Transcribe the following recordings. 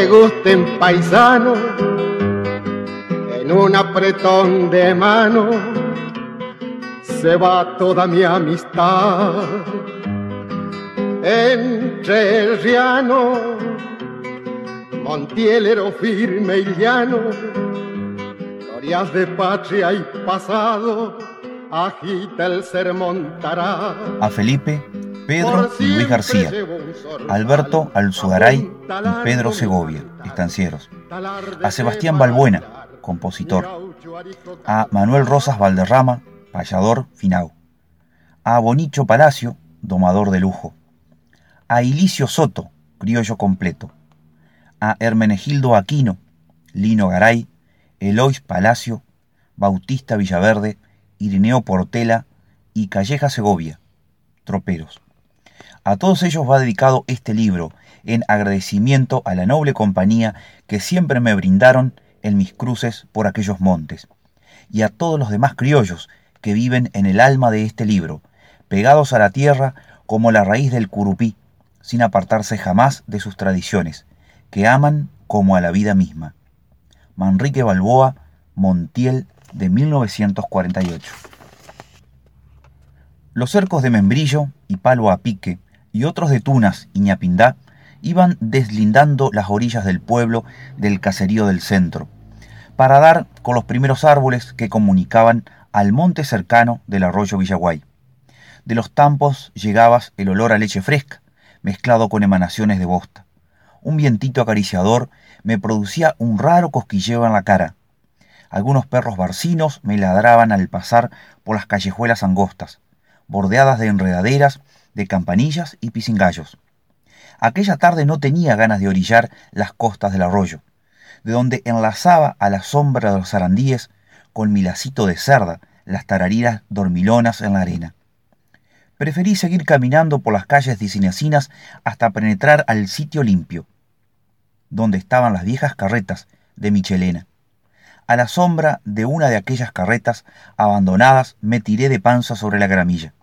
que gusten paisano, en un apretón de mano se va toda mi amistad. Entrerriano, Montielero firme y llano, glorias de patria y pasado, agita el sermón tará. A Felipe, Pedro y Luis García, Alberto Alzugaray y Pedro Segovia, estancieros. A Sebastián Balbuena, compositor. A Manuel Rosas Valderrama, payador finao. A Bonicho Palacio, domador de lujo. A Ilicio Soto, criollo completo. A Hermenegildo Aquino, Lino Garay, Elois Palacio, Bautista Villaverde, Irineo Portela y Calleja Segovia, troperos. A todos ellos va dedicado este libro, en agradecimiento a la noble compañía que siempre me brindaron en mis cruces por aquellos montes, y a todos los demás criollos que viven en el alma de este libro, pegados a la tierra como la raíz del curupí, sin apartarse jamás de sus tradiciones, que aman como a la vida misma. Manrique Balboa, Montiel, de 1948. Los cercos de membrillo y palo a pique y otros de tunas y ñapindá iban deslindando las orillas del pueblo del caserío del centro, para dar con los primeros árboles que comunicaban al monte cercano del arroyo Villaguay. De los tampos llegaba el olor a leche fresca, mezclado con emanaciones de bosta. Un vientito acariciador me producía un raro cosquilleo en la cara. Algunos perros barcinos me ladraban al pasar por las callejuelas angostas, bordeadas de enredaderas, de campanillas y pisingallos. Aquella tarde no tenía ganas de orillar las costas del arroyo, de donde enlazaba a la sombra de los zarandíes con mi lacito de cerda las tarariras dormilonas en la arena. Preferí seguir caminando por las calles dicinecinas hasta penetrar al sitio limpio, donde estaban las viejas carretas de Michelena. A la sombra de una de aquellas carretas abandonadas me tiré de panza sobre la gramilla.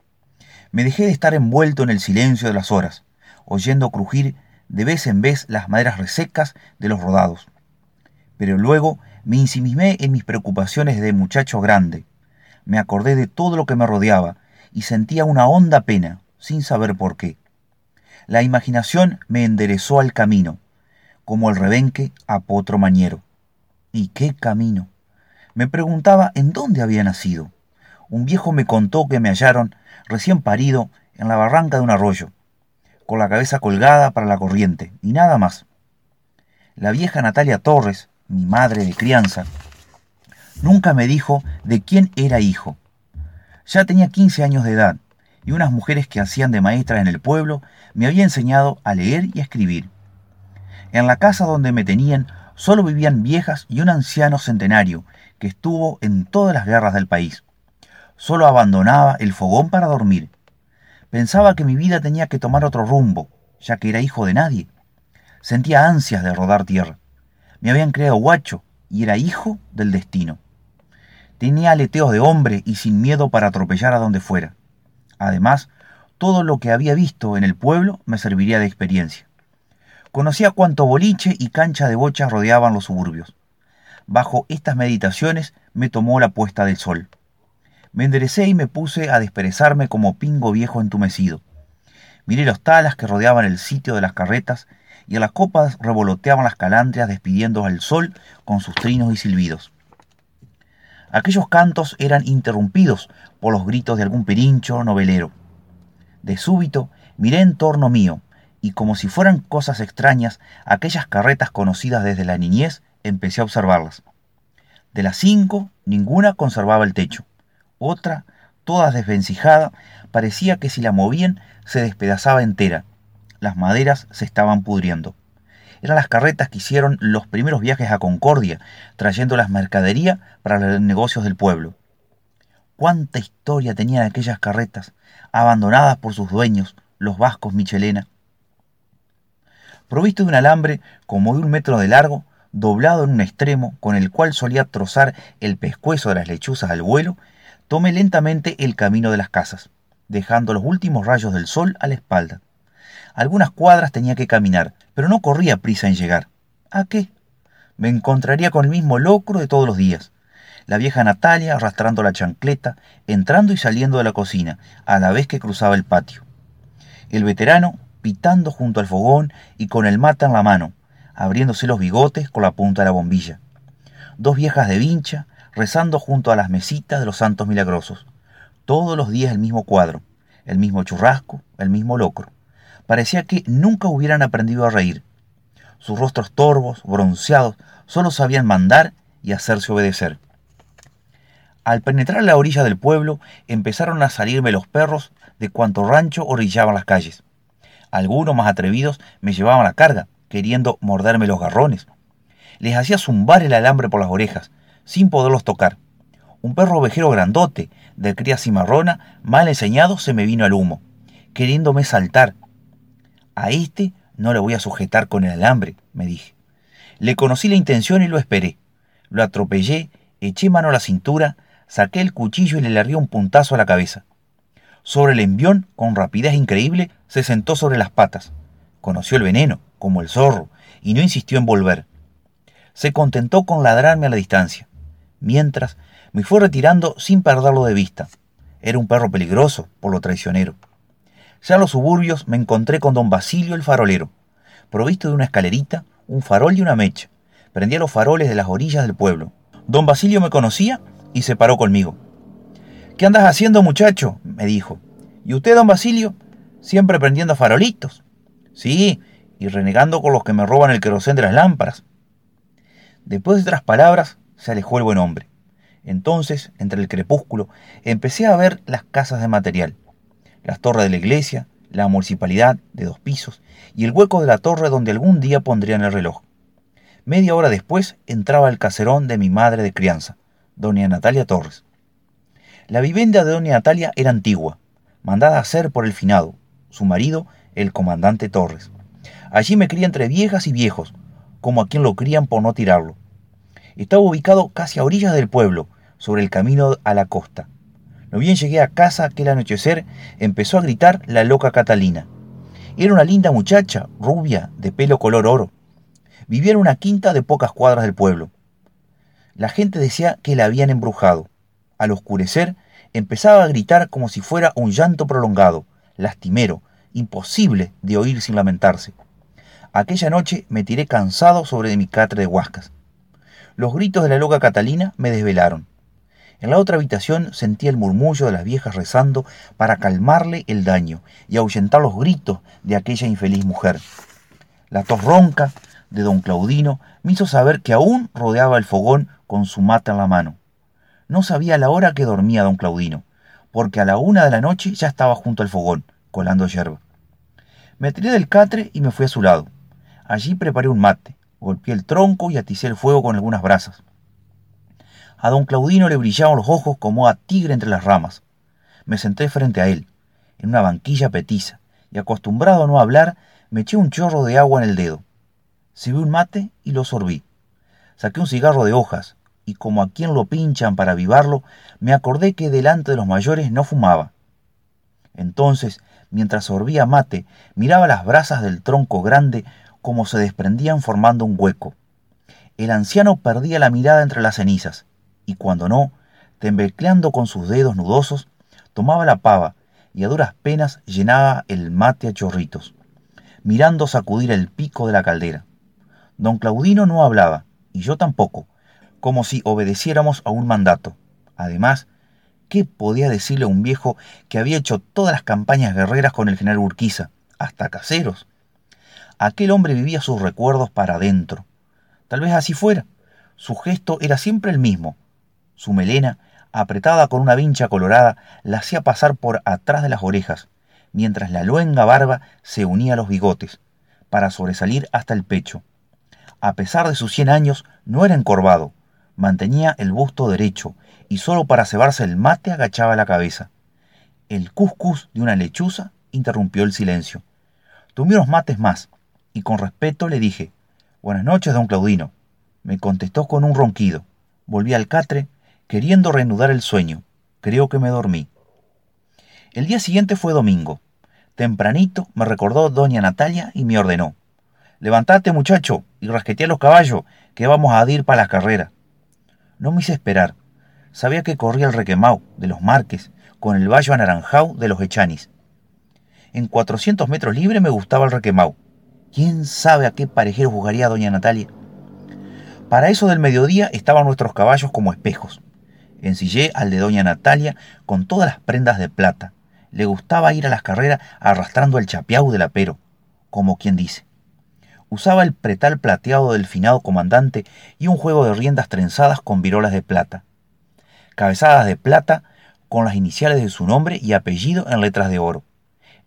Me dejé de estar envuelto en el silencio de las horas, oyendo crujir de vez en vez las maderas resecas de los rodados. Pero luego me insimismé en mis preocupaciones de muchacho grande. Me acordé de todo lo que me rodeaba y sentía una honda pena, sin saber por qué. La imaginación me enderezó al camino, como el rebenque a potro mañero. ¿Y qué camino? Me preguntaba en dónde había nacido. Un viejo me contó que me hallaron recién parido en la barranca de un arroyo, con la cabeza colgada para la corriente, y nada más. La vieja Natalia Torres, mi madre de crianza, nunca me dijo de quién era hijo. Ya tenía 15 años de edad, y unas mujeres que hacían de maestras en el pueblo me habían enseñado a leer y a escribir. En la casa donde me tenían solo vivían viejas y un anciano centenario que estuvo en todas las guerras del país solo abandonaba el fogón para dormir. Pensaba que mi vida tenía que tomar otro rumbo, ya que era hijo de nadie. Sentía ansias de rodar tierra. Me habían creado guacho y era hijo del destino. Tenía aleteos de hombre y sin miedo para atropellar a donde fuera. Además, todo lo que había visto en el pueblo me serviría de experiencia. Conocía cuánto boliche y cancha de bochas rodeaban los suburbios. Bajo estas meditaciones me tomó la puesta del sol. Me enderecé y me puse a desperezarme como pingo viejo entumecido. Miré los talas que rodeaban el sitio de las carretas y a las copas revoloteaban las calandrias despidiendo al sol con sus trinos y silbidos. Aquellos cantos eran interrumpidos por los gritos de algún perincho novelero. De súbito miré en torno mío, y como si fueran cosas extrañas, aquellas carretas conocidas desde la niñez, empecé a observarlas. De las cinco, ninguna conservaba el techo. Otra, toda desvencijada, parecía que si la movían se despedazaba entera. Las maderas se estaban pudriendo. Eran las carretas que hicieron los primeros viajes a Concordia, trayendo las mercaderías para los negocios del pueblo. Cuánta historia tenían aquellas carretas, abandonadas por sus dueños, los vascos Michelena. Provisto de un alambre como de un metro de largo, doblado en un extremo, con el cual solía trozar el pescuezo de las lechuzas al vuelo, tomé lentamente el camino de las casas, dejando los últimos rayos del sol a la espalda. Algunas cuadras tenía que caminar, pero no corría prisa en llegar. ¿A qué? Me encontraría con el mismo locro de todos los días. La vieja Natalia arrastrando la chancleta, entrando y saliendo de la cocina, a la vez que cruzaba el patio. El veterano pitando junto al fogón y con el mata en la mano, abriéndose los bigotes con la punta de la bombilla. Dos viejas de vincha rezando junto a las mesitas de los santos milagrosos. Todos los días el mismo cuadro, el mismo churrasco, el mismo locro. Parecía que nunca hubieran aprendido a reír. Sus rostros torvos, bronceados, solo sabían mandar y hacerse obedecer. Al penetrar la orilla del pueblo, empezaron a salirme los perros de cuanto rancho orillaban las calles. Algunos más atrevidos me llevaban la carga, queriendo morderme los garrones. Les hacía zumbar el alambre por las orejas, sin poderlos tocar. Un perro ovejero grandote, de cría cimarrona, mal enseñado, se me vino al humo, queriéndome saltar. A este no le voy a sujetar con el alambre, me dije. Le conocí la intención y lo esperé. Lo atropellé, eché mano a la cintura, saqué el cuchillo y le largué un puntazo a la cabeza. Sobre el envión, con rapidez increíble, se sentó sobre las patas. Conoció el veneno, como el zorro, y no insistió en volver. Se contentó con ladrarme a la distancia, mientras me fue retirando sin perderlo de vista. Era un perro peligroso, por lo traicionero. Ya en los suburbios me encontré con don Basilio el farolero, provisto de una escalerita, un farol y una mecha. Prendía los faroles de las orillas del pueblo. Don Basilio me conocía y se paró conmigo. ¿Qué andas haciendo, muchacho? me dijo. ¿Y usted, don Basilio? Siempre prendiendo farolitos. Sí, y renegando con los que me roban el querosén de las lámparas. Después de otras palabras, se alejó el buen hombre. Entonces, entre el crepúsculo, empecé a ver las casas de material, las torres de la iglesia, la municipalidad de dos pisos y el hueco de la torre donde algún día pondrían el reloj. Media hora después entraba el caserón de mi madre de crianza, doña Natalia Torres. La vivienda de doña Natalia era antigua, mandada a hacer por el finado, su marido, el comandante Torres. Allí me cría entre viejas y viejos, como a quien lo crían por no tirarlo. Estaba ubicado casi a orillas del pueblo, sobre el camino a la costa. No bien llegué a casa aquel anochecer, empezó a gritar la loca Catalina. Era una linda muchacha, rubia, de pelo color oro. Vivía en una quinta de pocas cuadras del pueblo. La gente decía que la habían embrujado. Al oscurecer, empezaba a gritar como si fuera un llanto prolongado, lastimero, imposible de oír sin lamentarse. Aquella noche me tiré cansado sobre mi catre de huascas. Los gritos de la loca Catalina me desvelaron. En la otra habitación sentí el murmullo de las viejas rezando para calmarle el daño y ahuyentar los gritos de aquella infeliz mujer. La tos ronca de don Claudino me hizo saber que aún rodeaba el fogón con su mata en la mano. No sabía la hora que dormía don Claudino, porque a la una de la noche ya estaba junto al fogón, colando yerba. Me tiré del catre y me fui a su lado. Allí preparé un mate, golpeé el tronco y aticé el fuego con algunas brasas. A don Claudino le brillaban los ojos como a tigre entre las ramas. Me senté frente a él, en una banquilla petiza, y acostumbrado a no hablar, me eché un chorro de agua en el dedo. Sibí un mate y lo sorbí. Saqué un cigarro de hojas, y como a quien lo pinchan para avivarlo, me acordé que delante de los mayores no fumaba. Entonces, mientras sorbía mate, miraba las brasas del tronco grande como se desprendían formando un hueco. El anciano perdía la mirada entre las cenizas, y cuando no, tembleando con sus dedos nudosos, tomaba la pava y a duras penas llenaba el mate a chorritos, mirando sacudir el pico de la caldera. Don Claudino no hablaba, y yo tampoco, como si obedeciéramos a un mandato. Además, ¿qué podía decirle a un viejo que había hecho todas las campañas guerreras con el general Urquiza, hasta caseros? Aquel hombre vivía sus recuerdos para adentro. Tal vez así fuera. Su gesto era siempre el mismo. Su melena, apretada con una vincha colorada, la hacía pasar por atrás de las orejas, mientras la luenga barba se unía a los bigotes, para sobresalir hasta el pecho. A pesar de sus cien años, no era encorvado, mantenía el busto derecho y solo para cebarse el mate agachaba la cabeza. El cuscus de una lechuza interrumpió el silencio. Unos mates más y con respeto le dije, Buenas noches, don Claudino. Me contestó con un ronquido. Volví al catre, queriendo reanudar el sueño. Creo que me dormí. El día siguiente fue domingo. Tempranito me recordó doña Natalia y me ordenó. Levantate, muchacho, y rasquetea los caballos, que vamos a ir para la carrera. No me hice esperar. Sabía que corría el requemau de los Marques con el vallo anaranjado de los Echanis. En 400 metros libre me gustaba el requemau. ¿Quién sabe a qué parejero jugaría doña Natalia? Para eso del mediodía estaban nuestros caballos como espejos. Ensillé al de doña Natalia con todas las prendas de plata. Le gustaba ir a las carreras arrastrando el chapiau del apero, como quien dice. Usaba el pretal plateado del finado comandante y un juego de riendas trenzadas con virolas de plata. Cabezadas de plata con las iniciales de su nombre y apellido en letras de oro.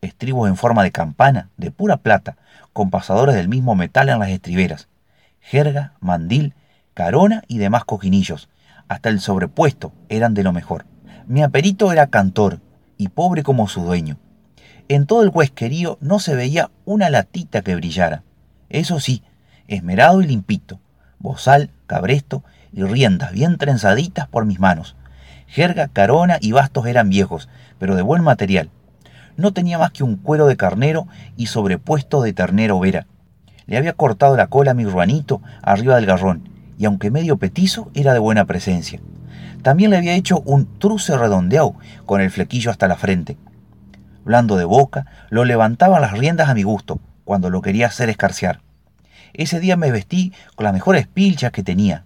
Estribos en forma de campana, de pura plata, con pasadores del mismo metal en las estriberas. Jerga, mandil, carona y demás cojinillos. Hasta el sobrepuesto eran de lo mejor. Mi aperito era cantor y pobre como su dueño. En todo el huesquerío no se veía una latita que brillara. Eso sí, esmerado y limpito, bozal, cabresto y riendas bien trenzaditas por mis manos. Jerga, carona y bastos eran viejos, pero de buen material. No tenía más que un cuero de carnero y sobrepuesto de ternero vera. Le había cortado la cola a mi ruanito arriba del garrón, y aunque medio petizo, era de buena presencia. También le había hecho un truce redondeado con el flequillo hasta la frente. Blando de boca, lo levantaba las riendas a mi gusto, cuando lo quería hacer escarciar. Ese día me vestí con las mejores pilchas que tenía.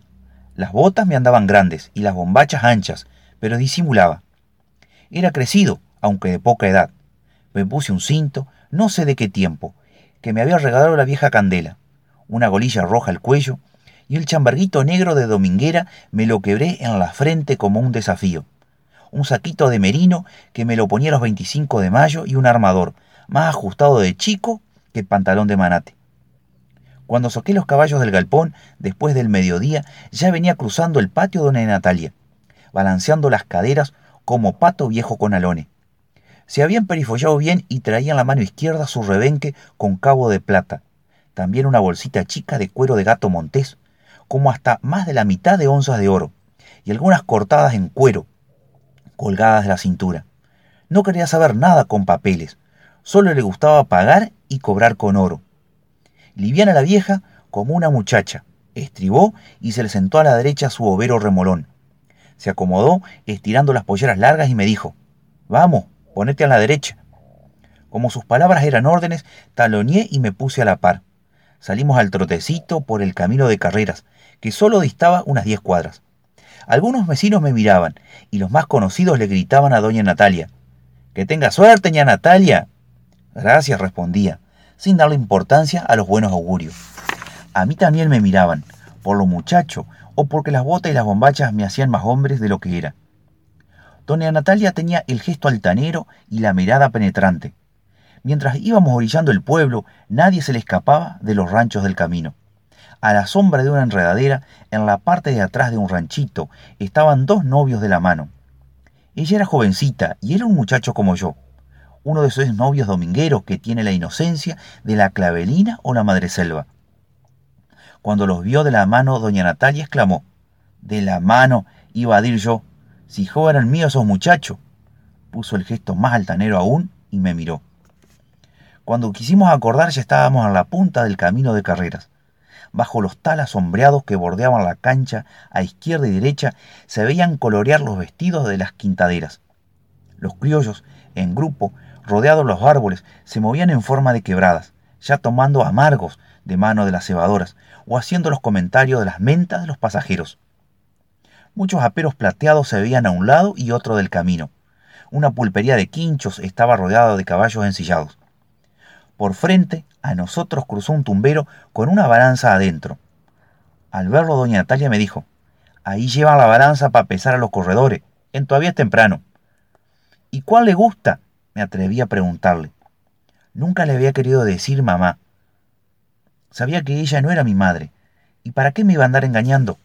Las botas me andaban grandes y las bombachas anchas, pero disimulaba. Era crecido, aunque de poca edad. Me puse un cinto, no sé de qué tiempo, que me había regalado la vieja Candela, una golilla roja al cuello, y el chamberguito negro de dominguera me lo quebré en la frente como un desafío. Un saquito de merino que me lo ponía los 25 de mayo y un armador, más ajustado de chico que pantalón de manate. Cuando soqué los caballos del galpón, después del mediodía, ya venía cruzando el patio doña Natalia balanceando las caderas como pato viejo con alones. Se habían perifollado bien y traían la mano izquierda su rebenque con cabo de plata, también una bolsita chica de cuero de gato montés, como hasta más de la mitad de onzas de oro, y algunas cortadas en cuero, colgadas de la cintura. No quería saber nada con papeles, solo le gustaba pagar y cobrar con oro. Liviana la vieja como una muchacha, estribó y se le sentó a la derecha su overo remolón, se acomodó estirando las polleras largas y me dijo, Vamos, ponete a la derecha. Como sus palabras eran órdenes, taloneé y me puse a la par. Salimos al trotecito por el camino de carreras, que solo distaba unas diez cuadras. Algunos vecinos me miraban, y los más conocidos le gritaban a doña Natalia. Que tenga suerte, ña Natalia. Gracias, respondía, sin darle importancia a los buenos augurios. A mí también me miraban, por lo muchacho, o porque las botas y las bombachas me hacían más hombres de lo que era. Doña Natalia tenía el gesto altanero y la mirada penetrante. Mientras íbamos orillando el pueblo, nadie se le escapaba de los ranchos del camino. A la sombra de una enredadera, en la parte de atrás de un ranchito, estaban dos novios de la mano. Ella era jovencita y era un muchacho como yo, uno de esos novios domingueros que tiene la inocencia de la clavelina o la madreselva. Cuando los vio de la mano, doña Natalia exclamó, De la mano iba a dir yo, si eran míos esos muchachos. Puso el gesto más altanero aún y me miró. Cuando quisimos acordar ya estábamos a la punta del camino de carreras. Bajo los talas sombreados que bordeaban la cancha a izquierda y derecha se veían colorear los vestidos de las quintaderas. Los criollos, en grupo, rodeados los árboles, se movían en forma de quebradas, ya tomando amargos de mano de las cebadoras o haciendo los comentarios de las mentas de los pasajeros. Muchos aperos plateados se veían a un lado y otro del camino. Una pulpería de quinchos estaba rodeada de caballos ensillados. Por frente a nosotros cruzó un tumbero con una balanza adentro. Al verlo, doña Natalia me dijo, ahí llevan la balanza para pesar a los corredores, en todavía es temprano. ¿Y cuál le gusta? me atreví a preguntarle. Nunca le había querido decir mamá, Sabía que ella no era mi madre. ¿Y para qué me iba a andar engañando?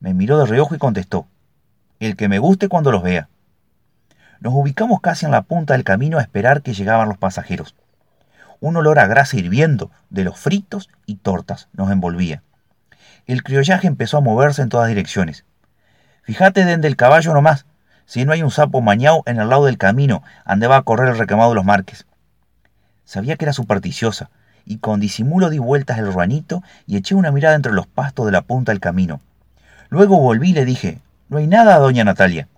Me miró de reojo y contestó, el que me guste cuando los vea. Nos ubicamos casi en la punta del camino a esperar que llegaban los pasajeros. Un olor a grasa hirviendo de los fritos y tortas nos envolvía. El criollaje empezó a moverse en todas direcciones. Fíjate dende el caballo nomás, si no hay un sapo mañao en el lado del camino, ande va a correr el recamado de los marques. Sabía que era supersticiosa, y con disimulo di vueltas el ruanito y eché una mirada entre los pastos de la punta del camino. Luego volví y le dije, no hay nada, doña Natalia.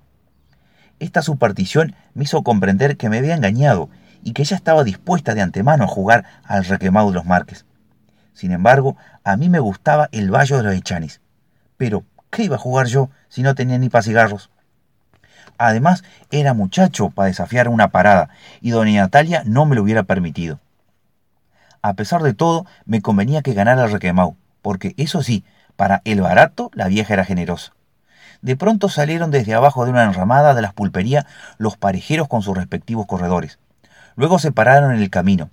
Esta superstición me hizo comprender que me había engañado y que ella estaba dispuesta de antemano a jugar al requemado de los Marques. Sin embargo, a mí me gustaba el vallo de los Echanis. Pero, ¿qué iba a jugar yo si no tenía ni para cigarros? Además, era muchacho para desafiar una parada, y doña Natalia no me lo hubiera permitido. A pesar de todo, me convenía que ganara el requemau, porque eso sí, para el barato la vieja era generosa. De pronto salieron desde abajo de una enramada de las pulperías los parejeros con sus respectivos corredores. Luego se pararon en el camino.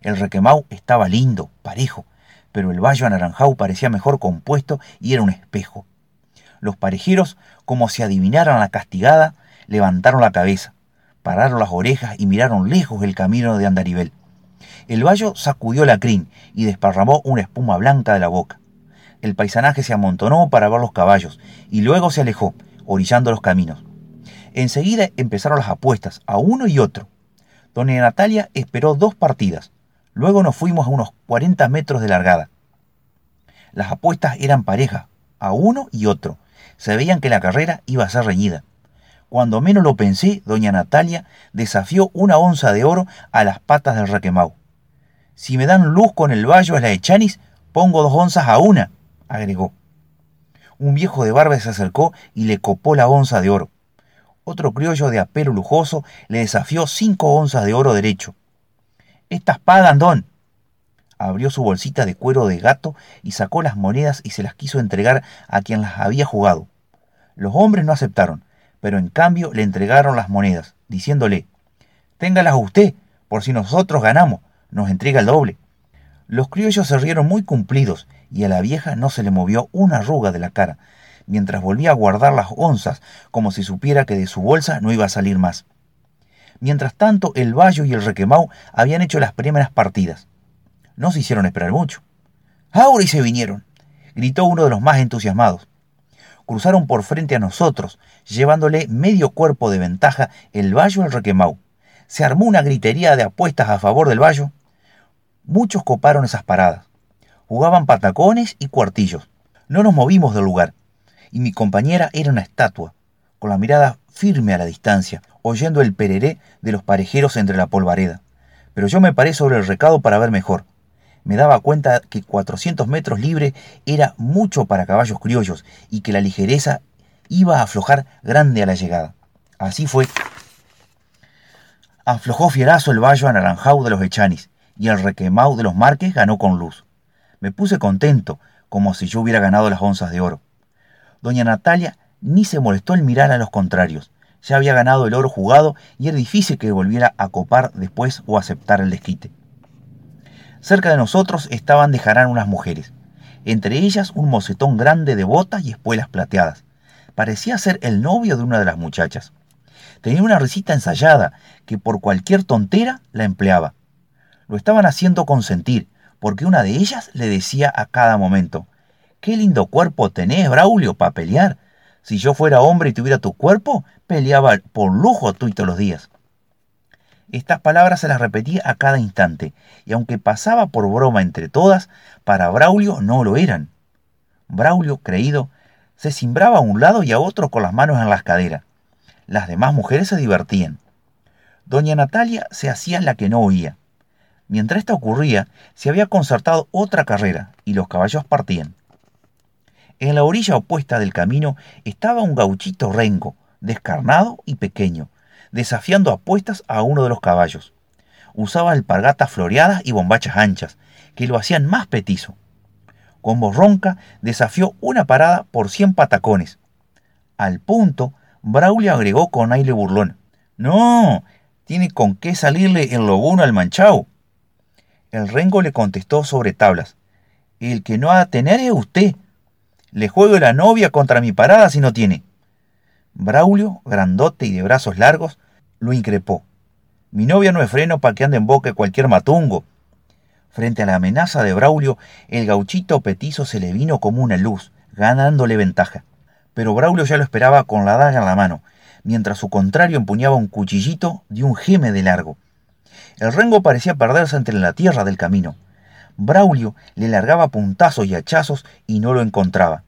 El requemau estaba lindo, parejo, pero el vallo anaranjado parecía mejor compuesto y era un espejo. Los parejeros, como si adivinaran la castigada, levantaron la cabeza, pararon las orejas y miraron lejos el camino de Andarivel. El vallo sacudió la crin y desparramó una espuma blanca de la boca. El paisanaje se amontonó para ver los caballos y luego se alejó, orillando los caminos. Enseguida empezaron las apuestas, a uno y otro. Doña Natalia esperó dos partidas. Luego nos fuimos a unos 40 metros de largada. Las apuestas eran parejas, a uno y otro, se veían que la carrera iba a ser reñida. Cuando menos lo pensé, doña Natalia desafió una onza de oro a las patas del requemau. Si me dan luz con el vallo a la de Chanis, pongo dos onzas a una, agregó. Un viejo de barba se acercó y le copó la onza de oro. Otro criollo de apelo lujoso le desafió cinco onzas de oro derecho. Estas pagan, don, abrió su bolsita de cuero de gato y sacó las monedas y se las quiso entregar a quien las había jugado. Los hombres no aceptaron, pero en cambio le entregaron las monedas, diciéndole, Téngalas usted, por si nosotros ganamos, nos entrega el doble. Los criollos se rieron muy cumplidos y a la vieja no se le movió una arruga de la cara, mientras volvía a guardar las onzas como si supiera que de su bolsa no iba a salir más. Mientras tanto, el Bayo y el Requemau habían hecho las primeras partidas. No se hicieron esperar mucho. ¡Ahora y se vinieron! gritó uno de los más entusiasmados. Cruzaron por frente a nosotros, llevándole medio cuerpo de ventaja el Bayo al Requemau. Se armó una gritería de apuestas a favor del Bayo. Muchos coparon esas paradas. Jugaban patacones y cuartillos. No nos movimos del lugar. Y mi compañera era una estatua, con la mirada firme a la distancia, oyendo el pereré de los parejeros entre la polvareda. Pero yo me paré sobre el recado para ver mejor me daba cuenta que 400 metros libre era mucho para caballos criollos y que la ligereza iba a aflojar grande a la llegada. Así fue. Aflojó fierazo el vallo anaranjado de los Echanis y el requemau de los Marques ganó con luz. Me puse contento, como si yo hubiera ganado las onzas de oro. Doña Natalia ni se molestó en mirar a los contrarios. Ya había ganado el oro jugado y era difícil que volviera a copar después o aceptar el desquite. Cerca de nosotros estaban de jarán unas mujeres, entre ellas un mocetón grande de botas y espuelas plateadas. Parecía ser el novio de una de las muchachas. Tenía una risita ensayada que por cualquier tontera la empleaba. Lo estaban haciendo consentir, porque una de ellas le decía a cada momento, Qué lindo cuerpo tenés, Braulio, para pelear. Si yo fuera hombre y tuviera tu cuerpo, peleaba por lujo tú y todos los días. Estas palabras se las repetía a cada instante, y aunque pasaba por broma entre todas, para Braulio no lo eran. Braulio, creído, se cimbraba a un lado y a otro con las manos en las caderas. Las demás mujeres se divertían. Doña Natalia se hacía la que no oía. Mientras esto ocurría, se había concertado otra carrera y los caballos partían. En la orilla opuesta del camino estaba un gauchito rengo, descarnado y pequeño, desafiando apuestas a uno de los caballos. Usaba alpargatas floreadas y bombachas anchas, que lo hacían más petizo. Con voz ronca desafió una parada por cien patacones. Al punto, Braulio agregó con aire burlón. No, tiene con qué salirle el lobuno al manchao. El rengo le contestó sobre tablas. El que no ha de tener es usted. Le juego la novia contra mi parada si no tiene. Braulio, grandote y de brazos largos, lo increpó. Mi novia no es freno para que ande en boca cualquier matungo. Frente a la amenaza de Braulio, el gauchito petizo se le vino como una luz, ganándole ventaja. Pero Braulio ya lo esperaba con la daga en la mano, mientras su contrario empuñaba un cuchillito de un geme de largo. El rengo parecía perderse entre la tierra del camino. Braulio le largaba puntazos y hachazos y no lo encontraba.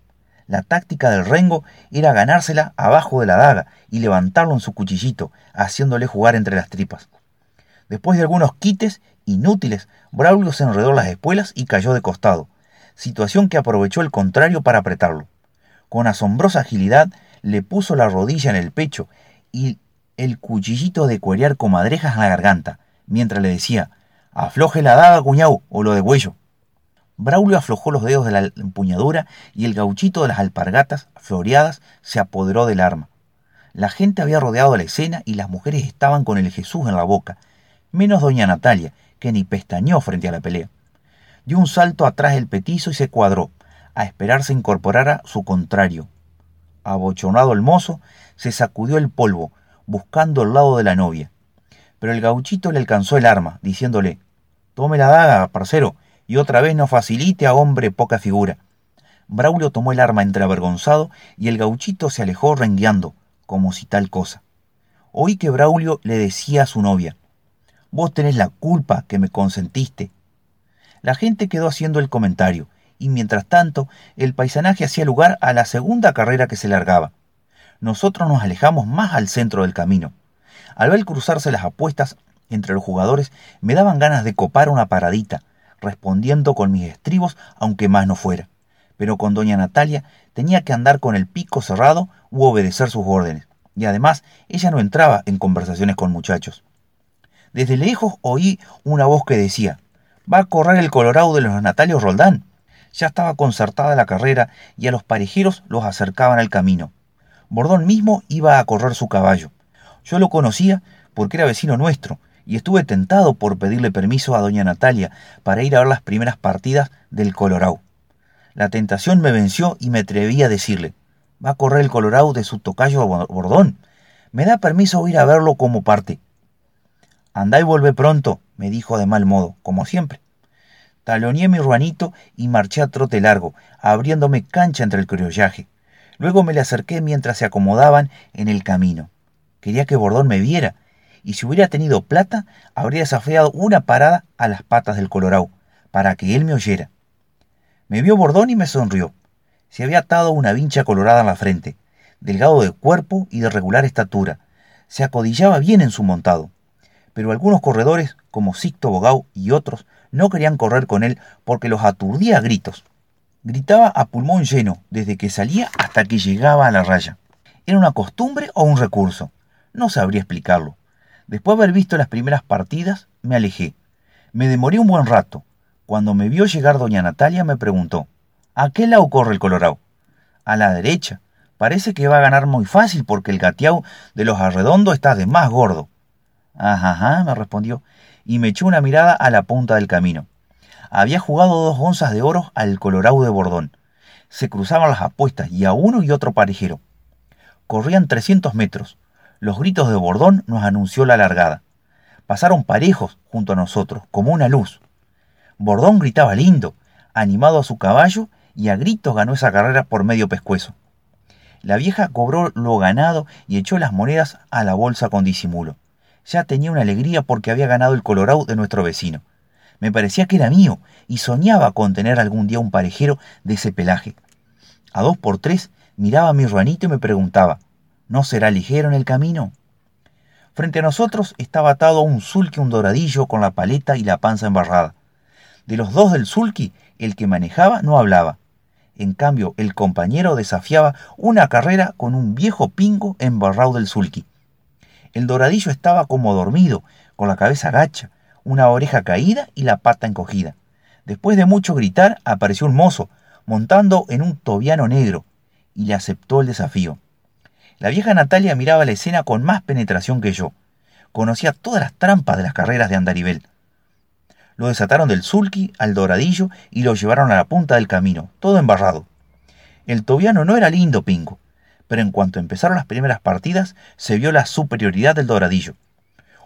La táctica del rengo era ganársela abajo de la daga y levantarlo en su cuchillito, haciéndole jugar entre las tripas. Después de algunos quites inútiles, Braulio se enredó las espuelas y cayó de costado, situación que aprovechó el contrario para apretarlo. Con asombrosa agilidad le puso la rodilla en el pecho y el cuchillito de cuerear comadrejas en la garganta, mientras le decía, afloje la daga, cuñado, o lo de. Braulio aflojó los dedos de la empuñadura y el gauchito de las alpargatas floreadas se apoderó del arma. La gente había rodeado la escena y las mujeres estaban con el Jesús en la boca, menos doña Natalia, que ni pestañó frente a la pelea. Dio un salto atrás del petizo y se cuadró, a esperar se incorporara su contrario. Abochonado el mozo, se sacudió el polvo, buscando el lado de la novia. Pero el gauchito le alcanzó el arma, diciéndole, Tome la daga, parcero, y otra vez no facilite a hombre poca figura. Braulio tomó el arma entre avergonzado y el gauchito se alejó rengueando, como si tal cosa. Oí que Braulio le decía a su novia, Vos tenés la culpa que me consentiste. La gente quedó haciendo el comentario, y mientras tanto el paisanaje hacía lugar a la segunda carrera que se largaba. Nosotros nos alejamos más al centro del camino. Al ver cruzarse las apuestas entre los jugadores, me daban ganas de copar una paradita, respondiendo con mis estribos, aunque más no fuera. Pero con doña Natalia tenía que andar con el pico cerrado u obedecer sus órdenes, y además ella no entraba en conversaciones con muchachos. Desde lejos oí una voz que decía, va a correr el Colorado de los Natalios Roldán. Ya estaba concertada la carrera y a los parejeros los acercaban al camino. Bordón mismo iba a correr su caballo. Yo lo conocía porque era vecino nuestro y estuve tentado por pedirle permiso a doña Natalia para ir a ver las primeras partidas del Colorado. La tentación me venció y me atreví a decirle, va a correr el Colorado de su tocayo Bordón. ¿Me da permiso ir a verlo como parte? Andá y vuelve pronto, me dijo de mal modo, como siempre. Taloneé mi ruanito y marché a trote largo, abriéndome cancha entre el criollaje. Luego me le acerqué mientras se acomodaban en el camino. Quería que Bordón me viera, y si hubiera tenido plata, habría desafiado una parada a las patas del Colorado, para que él me oyera. Me vio Bordón y me sonrió. Se había atado una vincha colorada en la frente, delgado de cuerpo y de regular estatura. Se acodillaba bien en su montado pero algunos corredores, como Sicto Bogau y otros, no querían correr con él porque los aturdía a gritos. Gritaba a pulmón lleno, desde que salía hasta que llegaba a la raya. ¿Era una costumbre o un recurso? No sabría explicarlo. Después de haber visto las primeras partidas, me alejé. Me demoré un buen rato. Cuando me vio llegar doña Natalia me preguntó, ¿a qué lado corre el Colorado? A la derecha. Parece que va a ganar muy fácil porque el gateau de los arredondos está de más gordo. Ajá, me respondió, y me echó una mirada a la punta del camino. Había jugado dos onzas de oro al Colorado de Bordón. Se cruzaban las apuestas y a uno y otro parejero. Corrían 300 metros. Los gritos de Bordón nos anunció la largada. Pasaron parejos junto a nosotros, como una luz. Bordón gritaba lindo, animado a su caballo, y a gritos ganó esa carrera por medio pescuezo. La vieja cobró lo ganado y echó las monedas a la bolsa con disimulo ya tenía una alegría porque había ganado el Colorado de nuestro vecino. Me parecía que era mío y soñaba con tener algún día un parejero de ese pelaje. A dos por tres miraba a mi ruanito y me preguntaba, ¿no será ligero en el camino? Frente a nosotros estaba atado un sulky un doradillo con la paleta y la panza embarrada. De los dos del sulky, el que manejaba no hablaba. En cambio, el compañero desafiaba una carrera con un viejo pingo embarrado del sulky. El doradillo estaba como dormido, con la cabeza gacha, una oreja caída y la pata encogida. Después de mucho gritar, apareció un mozo, montando en un tobiano negro, y le aceptó el desafío. La vieja Natalia miraba la escena con más penetración que yo. Conocía todas las trampas de las carreras de Andarivel. Lo desataron del sulky al doradillo y lo llevaron a la punta del camino, todo embarrado. El tobiano no era lindo, Pingo, pero en cuanto empezaron las primeras partidas se vio la superioridad del doradillo.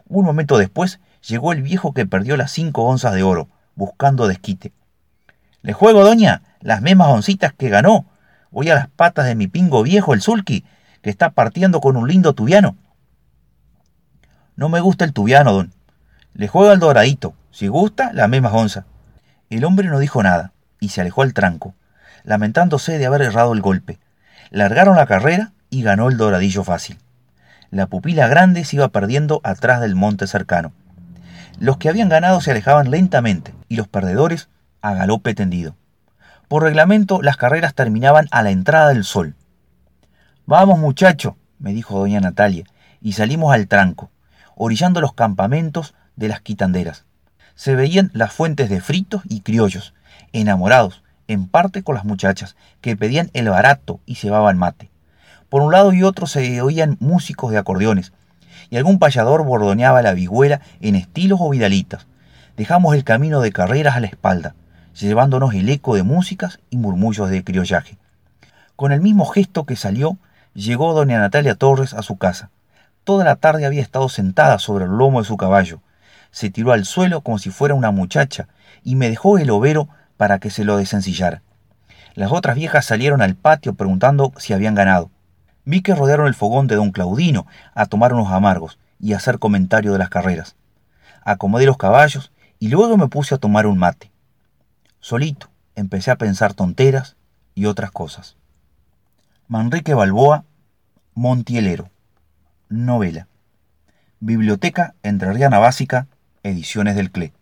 Un momento después llegó el viejo que perdió las cinco onzas de oro, buscando desquite. Le juego, doña, las mismas oncitas que ganó. Voy a las patas de mi pingo viejo, el sulky, que está partiendo con un lindo tubiano. No me gusta el tubiano, don. Le juego al doradito, si gusta, la misma onza. El hombre no dijo nada y se alejó al tranco, lamentándose de haber errado el golpe. Largaron la carrera y ganó el doradillo fácil. La pupila grande se iba perdiendo atrás del monte cercano. Los que habían ganado se alejaban lentamente y los perdedores a galope tendido. Por reglamento las carreras terminaban a la entrada del sol. Vamos muchacho, me dijo doña Natalia, y salimos al tranco, orillando los campamentos de las quitanderas. Se veían las fuentes de fritos y criollos, enamorados, en parte con las muchachas, que pedían el barato y cebaban mate. Por un lado y otro se oían músicos de acordeones, y algún payador bordoneaba la vihuela en estilos o vidalitas. Dejamos el camino de carreras a la espalda, llevándonos el eco de músicas y murmullos de criollaje. Con el mismo gesto que salió, llegó doña Natalia Torres a su casa. Toda la tarde había estado sentada sobre el lomo de su caballo. Se tiró al suelo como si fuera una muchacha y me dejó el overo para que se lo desencillara. Las otras viejas salieron al patio preguntando si habían ganado. Vi que rodearon el fogón de don Claudino a tomar unos amargos y a hacer comentario de las carreras. Acomodé los caballos y luego me puse a tomar un mate. Solito empecé a pensar tonteras y otras cosas. Manrique Balboa, Montielero. Novela. Biblioteca Entrerriana Básica, Ediciones del CLE.